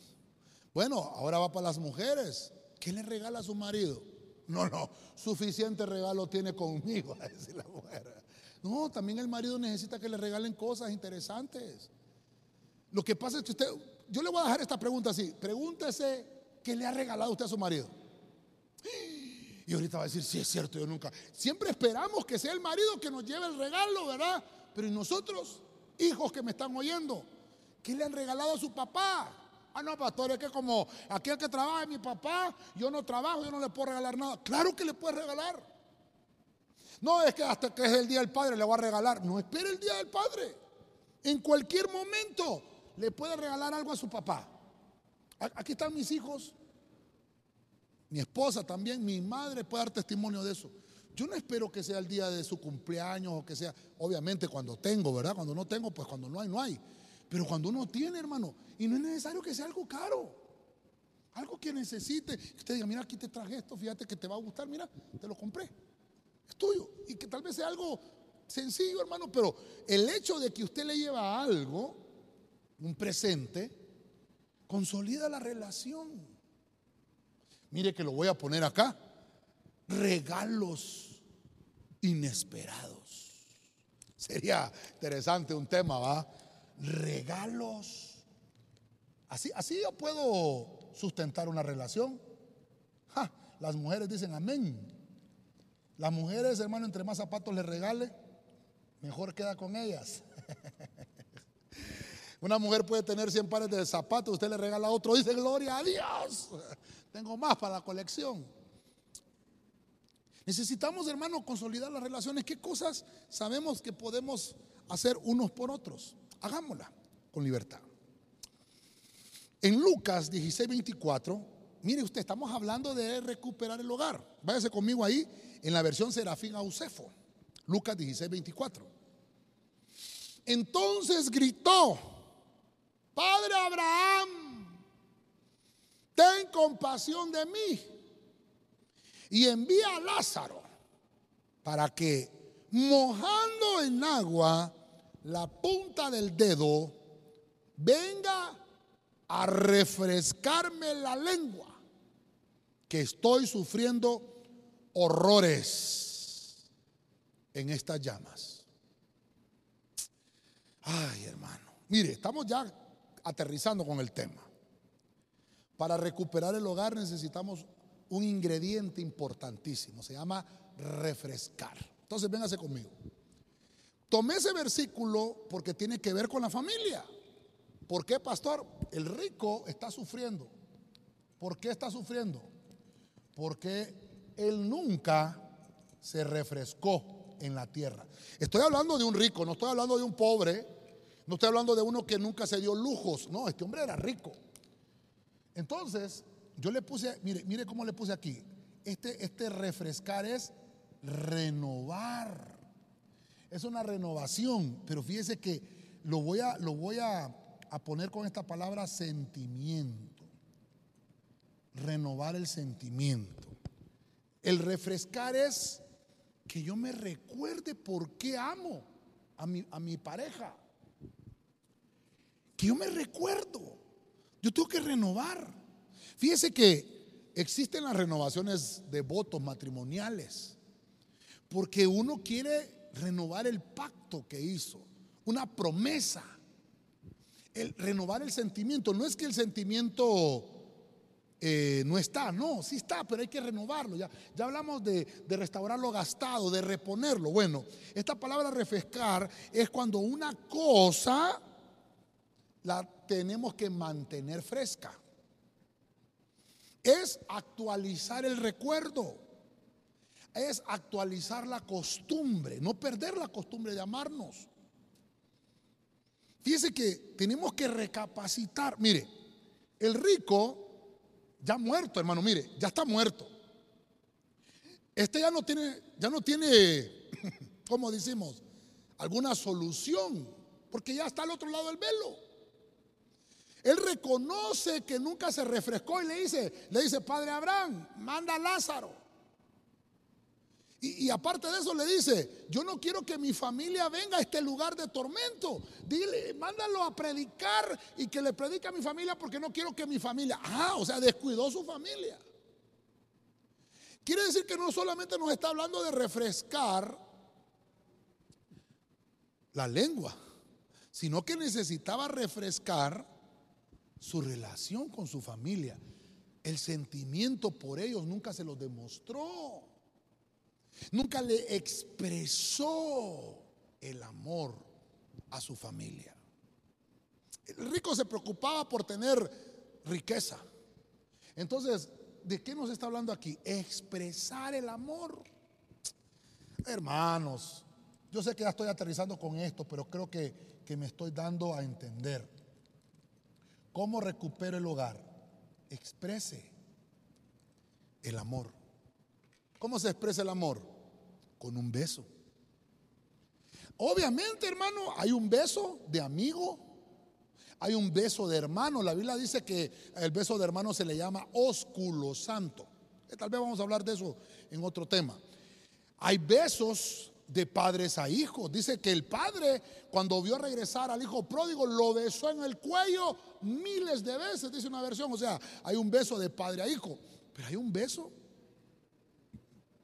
Bueno, ahora va para las mujeres. ¿Qué le regala a su marido? No, no, suficiente regalo tiene conmigo, a decir la mujer. No, también el marido necesita que le regalen cosas interesantes. Lo que pasa es que usted, yo le voy a dejar esta pregunta así. Pregúntese qué le ha regalado usted a su marido. Y ahorita va a decir, sí es cierto, yo nunca. Siempre esperamos que sea el marido que nos lleve el regalo, ¿verdad? Pero ¿y nosotros, hijos que me están oyendo, qué le han regalado a su papá? Ah, no, pastor, es que como aquel que trabaja es mi papá, yo no trabajo, yo no le puedo regalar nada. Claro que le puedes regalar. No es que hasta que es el día del padre le voy a regalar. No espere el día del padre. En cualquier momento le puede regalar algo a su papá. Aquí están mis hijos mi esposa también, mi madre puede dar testimonio de eso. Yo no espero que sea el día de su cumpleaños o que sea, obviamente cuando tengo, ¿verdad? Cuando no tengo, pues cuando no hay, no hay. Pero cuando uno tiene, hermano, y no es necesario que sea algo caro, algo que necesite, usted diga, mira, aquí te traje esto, fíjate que te va a gustar, mira, te lo compré, es tuyo. Y que tal vez sea algo sencillo, hermano, pero el hecho de que usted le lleva algo, un presente, consolida la relación. Mire que lo voy a poner acá. Regalos inesperados. Sería interesante un tema, ¿va? Regalos. Así, así yo puedo sustentar una relación. las mujeres dicen amén. Las mujeres, hermano, entre más zapatos le regale, mejor queda con ellas. Una mujer puede tener 100 pares de zapatos, usted le regala otro, dice gloria a Dios. Tengo más para la colección. Necesitamos, hermano, consolidar las relaciones. ¿Qué cosas sabemos que podemos hacer unos por otros? Hagámosla con libertad. En Lucas 16, 24, mire usted, estamos hablando de recuperar el hogar. Váyase conmigo ahí en la versión Serafín Ausefo. Lucas 16, 24. Entonces gritó, Padre Abraham, ten compasión de mí y envía a Lázaro para que mojando en agua la punta del dedo venga a refrescarme la lengua, que estoy sufriendo horrores en estas llamas. Ay, hermano, mire, estamos ya aterrizando con el tema. Para recuperar el hogar necesitamos un ingrediente importantísimo, se llama refrescar. Entonces, véngase conmigo. Tomé ese versículo porque tiene que ver con la familia. ¿Por qué, pastor? El rico está sufriendo. ¿Por qué está sufriendo? Porque él nunca se refrescó en la tierra. Estoy hablando de un rico, no estoy hablando de un pobre, no estoy hablando de uno que nunca se dio lujos. No, este hombre era rico. Entonces, yo le puse, mire, mire cómo le puse aquí. Este, este refrescar es renovar. Es una renovación, pero fíjese que lo voy a, lo voy a, poner con esta palabra sentimiento. Renovar el sentimiento. El refrescar es que yo me recuerde por qué amo a mi, a mi pareja. Que yo me recuerdo. Yo tengo que renovar. Fíjese que existen las renovaciones de votos matrimoniales, porque uno quiere renovar el pacto que hizo, una promesa, el renovar el sentimiento. No es que el sentimiento eh, no está, no, sí está, pero hay que renovarlo. Ya, ya hablamos de, de, restaurar lo gastado, de reponerlo. Bueno, esta palabra refrescar es cuando una cosa la tenemos que mantener fresca es actualizar el recuerdo, es actualizar la costumbre, no perder la costumbre de amarnos. Fíjese que tenemos que recapacitar. Mire, el rico ya muerto, hermano, mire, ya está muerto. Este ya no tiene, ya no tiene, como decimos, alguna solución, porque ya está al otro lado del velo. Él reconoce que nunca se refrescó y le dice, le dice, Padre Abraham, manda a Lázaro. Y, aparte de eso le dice, yo no quiero que mi familia venga a este lugar de tormento. Dile, mándalo a predicar y que le predique a mi familia porque no quiero que mi familia, ah, o sea, descuidó su familia. Quiere decir que no solamente nos está hablando de refrescar la lengua, sino que necesitaba refrescar su relación con su familia. El sentimiento por ellos nunca se lo demostró. Nunca le expresó el amor a su familia. El rico se preocupaba por tener riqueza. Entonces, ¿de qué nos está hablando aquí? Expresar el amor. Hermanos, yo sé que ya estoy aterrizando con esto, pero creo que, que me estoy dando a entender. ¿Cómo recupero el hogar? Exprese el amor. ¿Cómo se expresa el amor? Con un beso. Obviamente, hermano, hay un beso de amigo, hay un beso de hermano. La Biblia dice que el beso de hermano se le llama ósculo santo. Tal vez vamos a hablar de eso en otro tema. Hay besos de padres a hijos. Dice que el padre, cuando vio regresar al hijo pródigo, lo besó en el cuello miles de veces, dice una versión. O sea, hay un beso de padre a hijo. Pero hay un beso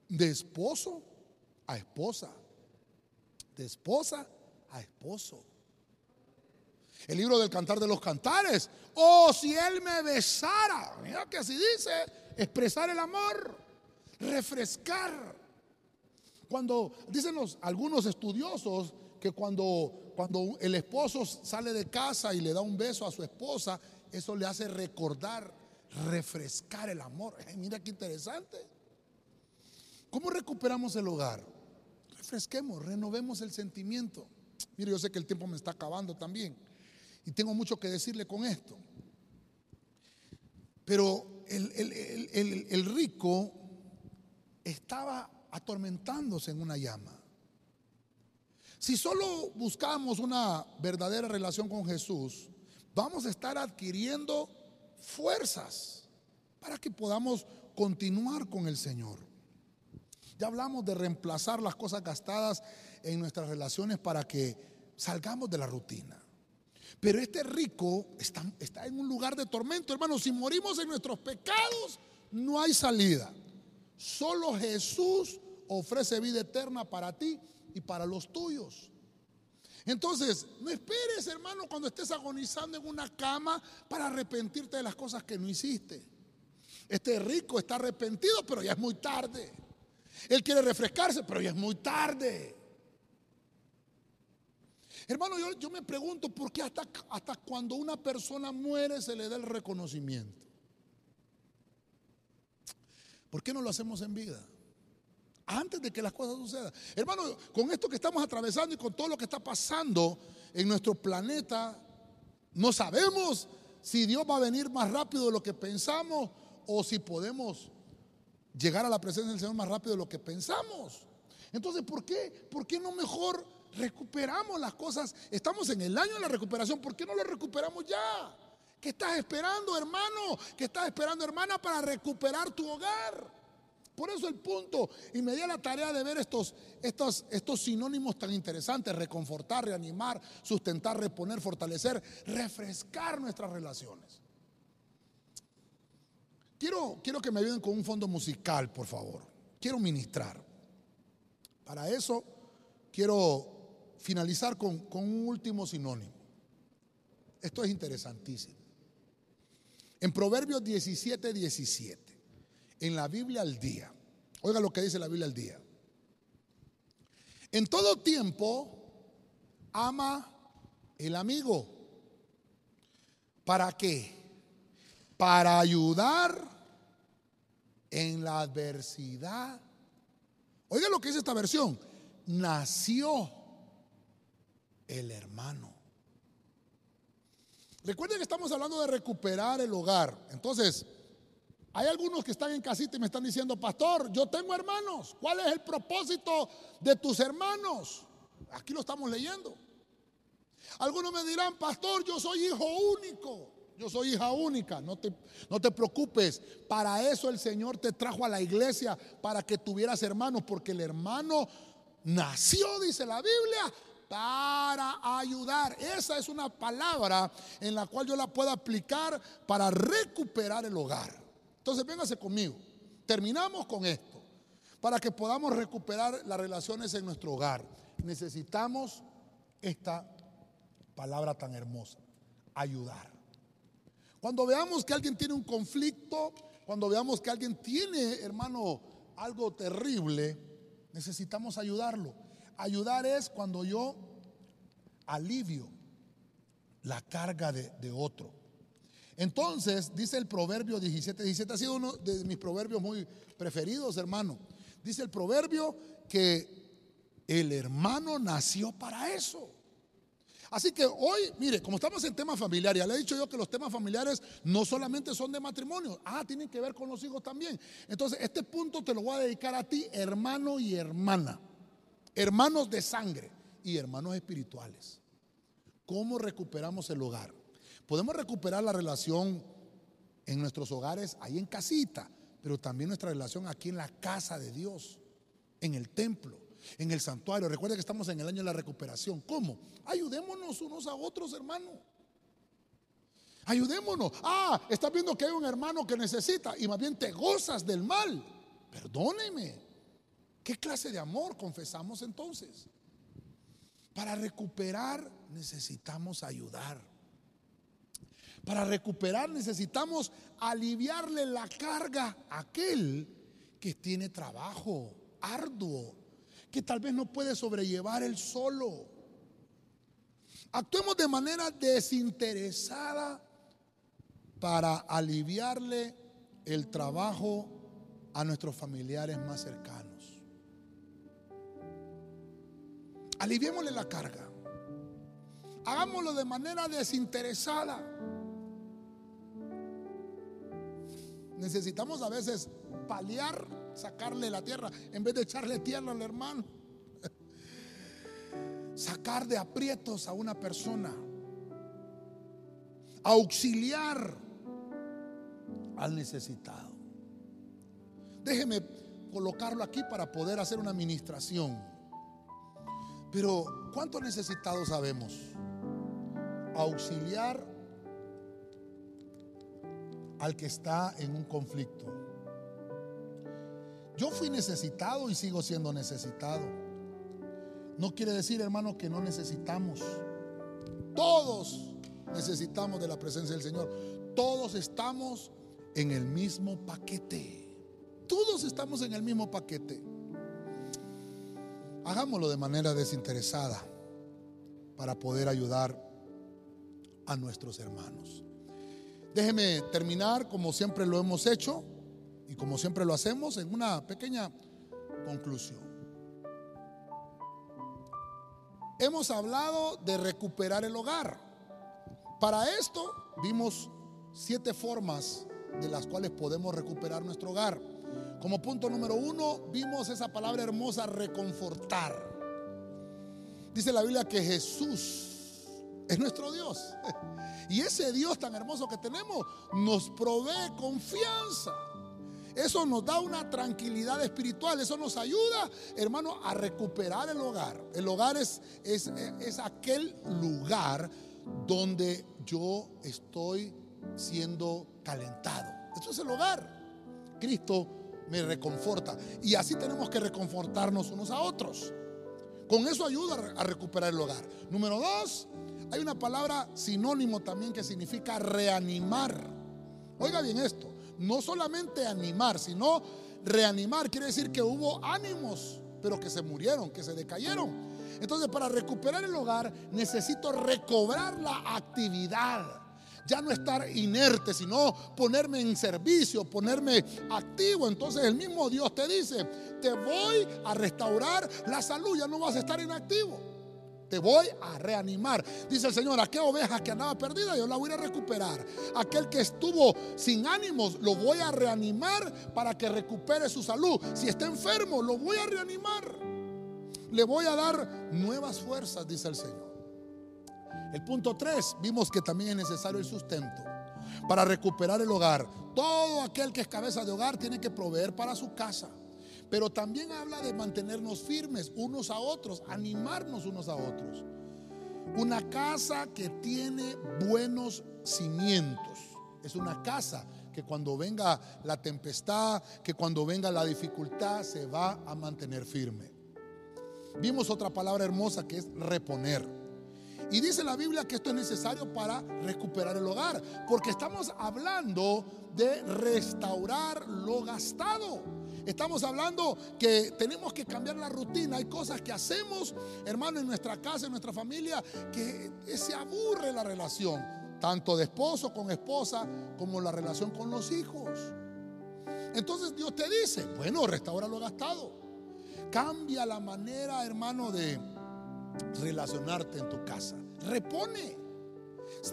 de esposo a esposa, de esposa a esposo. El libro del cantar de los cantares. Oh, si él me besara. Mira que así dice. Expresar el amor. Refrescar. Cuando dicen algunos estudiosos que cuando, cuando el esposo sale de casa y le da un beso a su esposa, eso le hace recordar, refrescar el amor. mira qué interesante. ¿Cómo recuperamos el hogar? Refresquemos, renovemos el sentimiento. Mire, yo sé que el tiempo me está acabando también. Y tengo mucho que decirle con esto. Pero el, rico estaba atormentándose en una llama. Si solo buscamos una verdadera relación con Jesús, vamos a estar adquiriendo fuerzas para que podamos continuar con el Señor. Ya hablamos de reemplazar las cosas gastadas en nuestras relaciones para que salgamos de la rutina. Pero este rico está, está en un lugar de tormento, hermano. Si morimos en nuestros pecados, no hay salida. Solo Jesús ofrece vida eterna para ti y para los tuyos. Entonces, no esperes, hermano, cuando estés agonizando en una cama para arrepentirte de las cosas que no hiciste. Este rico está arrepentido, pero ya es muy tarde. Él quiere refrescarse, pero ya es muy tarde. Hermano, yo, me pregunto por qué hasta, hasta cuando una persona muere se le da el reconocimiento. ¿Por qué no lo hacemos en vida? Antes de que las cosas sucedan. Hermano, con esto que estamos atravesando y con todo lo que está pasando en nuestro planeta, no sabemos si Dios va a venir más rápido de lo que pensamos o si podemos llegar a la presencia del Señor más rápido de lo que pensamos. Entonces, ¿por qué? ¿Por qué no mejor recuperamos las cosas. Estamos en el año de la recuperación. ¿Por qué no lo recuperamos ya? ¿Qué estás esperando, hermano? ¿Qué estás esperando, hermana, para recuperar tu hogar? Por eso el punto, y me di la tarea de ver estos, estos, estos sinónimos tan interesantes, reconfortar, reanimar, sustentar, reponer, fortalecer, refrescar nuestras relaciones. Quiero, quiero que me ayuden con un fondo musical, por favor. Quiero ministrar. Para eso quiero finalizar con, un último sinónimo. Esto es interesantísimo. En Proverbios 17, 17, en la Biblia al día, oiga lo que dice la Biblia al día. En todo tiempo ama el amigo. ¿Para qué? Para ayudar en la adversidad. Oiga lo que dice esta versión. Nació el hermano. Recuerden que estamos hablando de recuperar el hogar. Entonces, hay algunos que están en casita y me están diciendo, pastor, yo tengo hermanos. ¿Cuál es el propósito de tus hermanos? Aquí lo estamos leyendo. Algunos me dirán, pastor, yo soy hijo único. Yo soy hija única, no te, no te preocupes. Para eso el Señor te trajo a la iglesia, para que tuvieras hermanos, porque el hermano nació, dice la Biblia, para ayudar. Esa es una palabra en la cual yo la puedo aplicar para recuperar el hogar. Entonces, véngase conmigo. Terminamos con esto. Para que podamos recuperar las relaciones en nuestro hogar, necesitamos esta palabra tan hermosa, ayudar. Cuando veamos que alguien tiene un conflicto, cuando veamos que alguien tiene, hermano, algo terrible, necesitamos ayudarlo. Ayudar es cuando yo alivio la carga de, otro. Entonces, dice el proverbio 17, 17 ha sido uno de mis proverbios muy preferidos, hermano. Dice el proverbio que el hermano nació para eso. Así que hoy, mire, como estamos en temas familiares, ya le he dicho yo que los temas familiares no solamente son de matrimonio, ah, tienen que ver con los hijos también. Entonces, este punto te lo voy a dedicar a ti, hermano y hermana hermanos de sangre y hermanos espirituales. ¿Cómo recuperamos el hogar? Podemos recuperar la relación en nuestros hogares, ahí en casita, pero también nuestra relación aquí en la casa de Dios, en el templo, en el santuario. Recuerda que estamos en el año de la recuperación. ¿Cómo? Ayudémonos unos a otros, hermano. Ayudémonos. Ah, estás viendo que hay un hermano que necesita y más bien te gozas del mal. Perdóneme. ¿Qué clase de amor confesamos entonces? Para recuperar necesitamos ayudar. Para recuperar necesitamos aliviarle la carga a aquel que tiene trabajo arduo, que tal vez no puede sobrellevar el solo. Actuemos de manera desinteresada para aliviarle el trabajo a nuestros familiares más cercanos. Aliviémosle la carga. Hagámoslo de manera desinteresada. Necesitamos a veces paliar, sacarle la tierra, en vez de echarle tierra al hermano. Sacar de aprietos a una persona. Auxiliar al necesitado. Déjeme colocarlo aquí para poder hacer una administración. Pero ¿cuántos necesitados sabemos? Auxiliar al que está en un conflicto. Yo fui necesitado y sigo siendo necesitado. No quiere decir, hermano, que no necesitamos. Todos necesitamos de la presencia del Señor. Todos estamos en el mismo paquete. Todos estamos en el mismo paquete. Hagámoslo de manera desinteresada para poder ayudar a nuestros hermanos. Déjeme terminar como siempre lo hemos hecho y como siempre lo hacemos en una pequeña conclusión. Hemos hablado de recuperar el hogar. Para esto vimos siete formas de las cuales podemos recuperar nuestro hogar. Como punto número uno, vimos esa palabra hermosa, reconfortar. Dice la Biblia que Jesús es nuestro Dios. Y ese Dios tan hermoso que tenemos nos provee confianza. Eso nos da una tranquilidad espiritual. Eso nos ayuda, hermano, a recuperar el hogar. El hogar es, es, es aquel lugar donde yo estoy siendo calentado. Esto es el hogar. Cristo me reconforta. Y así tenemos que reconfortarnos unos a otros. Con eso ayuda a recuperar el hogar. Número dos, hay una palabra sinónimo también que significa reanimar. Oiga bien esto, no solamente animar, sino reanimar. Quiere decir que hubo ánimos, pero que se murieron, que se decayeron. Entonces, para recuperar el hogar necesito recobrar la actividad ya no estar inerte, sino ponerme en servicio, ponerme activo. Entonces el mismo Dios te dice, te voy a restaurar la salud, ya no vas a estar inactivo. Te voy a reanimar. Dice el Señor, aquella oveja que andaba perdida, yo la voy a recuperar. Aquel que estuvo sin ánimos, lo voy a reanimar para que recupere su salud. Si está enfermo, lo voy a reanimar. Le voy a dar nuevas fuerzas, dice el Señor. El punto 3, vimos que también es necesario el sustento para recuperar el hogar. Todo aquel que es cabeza de hogar tiene que proveer para su casa. Pero también habla de mantenernos firmes unos a otros, animarnos unos a otros. Una casa que tiene buenos cimientos. Es una casa que cuando venga la tempestad, que cuando venga la dificultad, se va a mantener firme. Vimos otra palabra hermosa que es reponer. Y dice la Biblia que esto es necesario para recuperar el hogar, porque estamos hablando de restaurar lo gastado. Estamos hablando que tenemos que cambiar la rutina. Hay cosas que hacemos, hermano, en nuestra casa, en nuestra familia, que se aburre la relación, tanto de esposo con esposa como la relación con los hijos. Entonces Dios te dice, bueno, restaura lo gastado. Cambia la manera, hermano, de relacionarte en tu casa. Repone.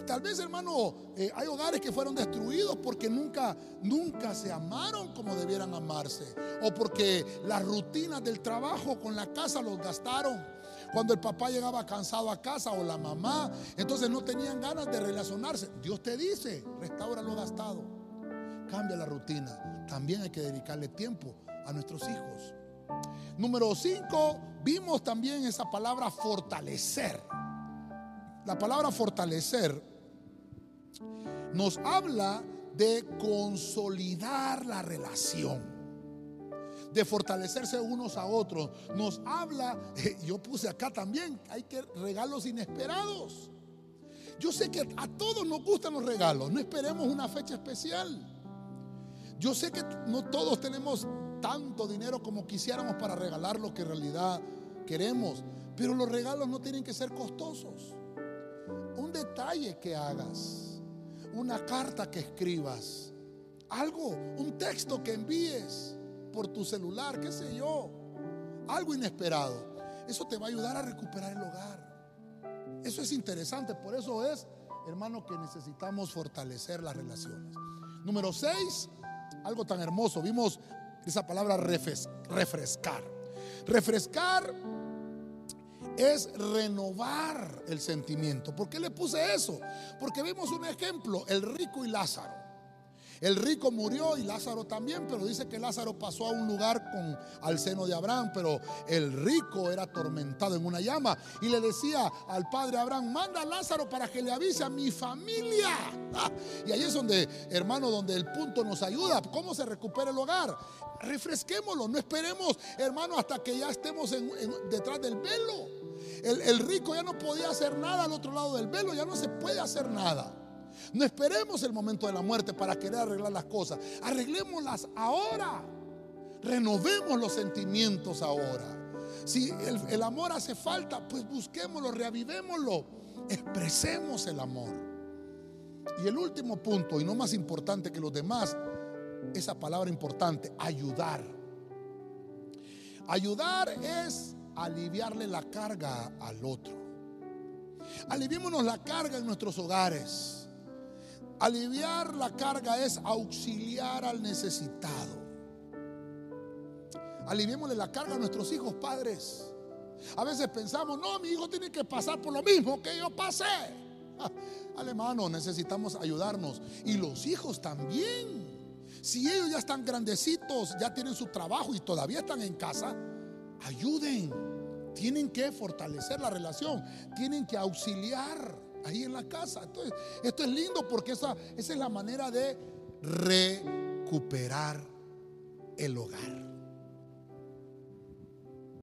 Tal vez, hermano, eh, hay hogares que fueron destruidos porque nunca, nunca se amaron como debieran amarse. O porque las rutinas del trabajo con la casa los gastaron. Cuando el papá llegaba cansado a casa o la mamá, entonces no tenían ganas de relacionarse. Dios te dice, restaura lo gastado. Cambia la rutina. También hay que dedicarle tiempo a nuestros hijos. Número 5, vimos también esa palabra fortalecer. La palabra fortalecer nos habla de consolidar la relación, de fortalecerse unos a otros. Nos habla, yo puse acá también, hay que regalos inesperados. Yo sé que a todos nos gustan los regalos, no esperemos una fecha especial. Yo sé que no todos tenemos tanto dinero como quisiéramos para regalar lo que en realidad queremos, pero los regalos no tienen que ser costosos. Un detalle que hagas, una carta que escribas, algo, un texto que envíes por tu celular, qué sé yo, algo inesperado. Eso te va a ayudar a recuperar el hogar. Eso es interesante, por eso es, hermano, que necesitamos fortalecer las relaciones. Número 6, algo tan hermoso, vimos esa palabra refrescar. Refrescar es renovar el sentimiento. ¿Por qué le puse eso? Porque vimos un ejemplo, el rico y Lázaro. El rico murió y Lázaro también, pero dice que Lázaro pasó a un lugar con al seno de Abraham, pero el rico era atormentado en una llama y le decía al padre Abraham, manda a Lázaro para que le avise a mi familia. Ah, y ahí es donde, hermano, donde el punto nos ayuda. ¿Cómo se recupera el hogar? Refresquémoslo, no esperemos, hermano, hasta que ya estemos detrás del velo. El, el rico ya no podía hacer nada al otro lado del velo, ya no se puede hacer nada. No esperemos el momento de la muerte para querer arreglar las cosas. Arreglémoslas ahora. Renovemos los sentimientos ahora. Si el, amor hace falta, pues busquémoslo, reavivémoslo. Expresemos el amor. Y el último punto, y no más importante que los demás, esa palabra importante, ayudar. Ayudar es aliviarle la carga al otro. Aliviémonos la carga en nuestros hogares. Aliviar la carga es auxiliar al necesitado. Aliviémosle la carga a nuestros hijos padres. A veces pensamos, no, mi hijo tiene que pasar por lo mismo que yo pasé. Alemano, necesitamos ayudarnos. Y los hijos también. Si ellos ya están grandecitos, ya tienen su trabajo y todavía están en casa, ayuden. Tienen que fortalecer la relación. Tienen que auxiliar ahí en la casa. Entonces, esto es lindo porque esa, esa es la manera de recuperar el hogar.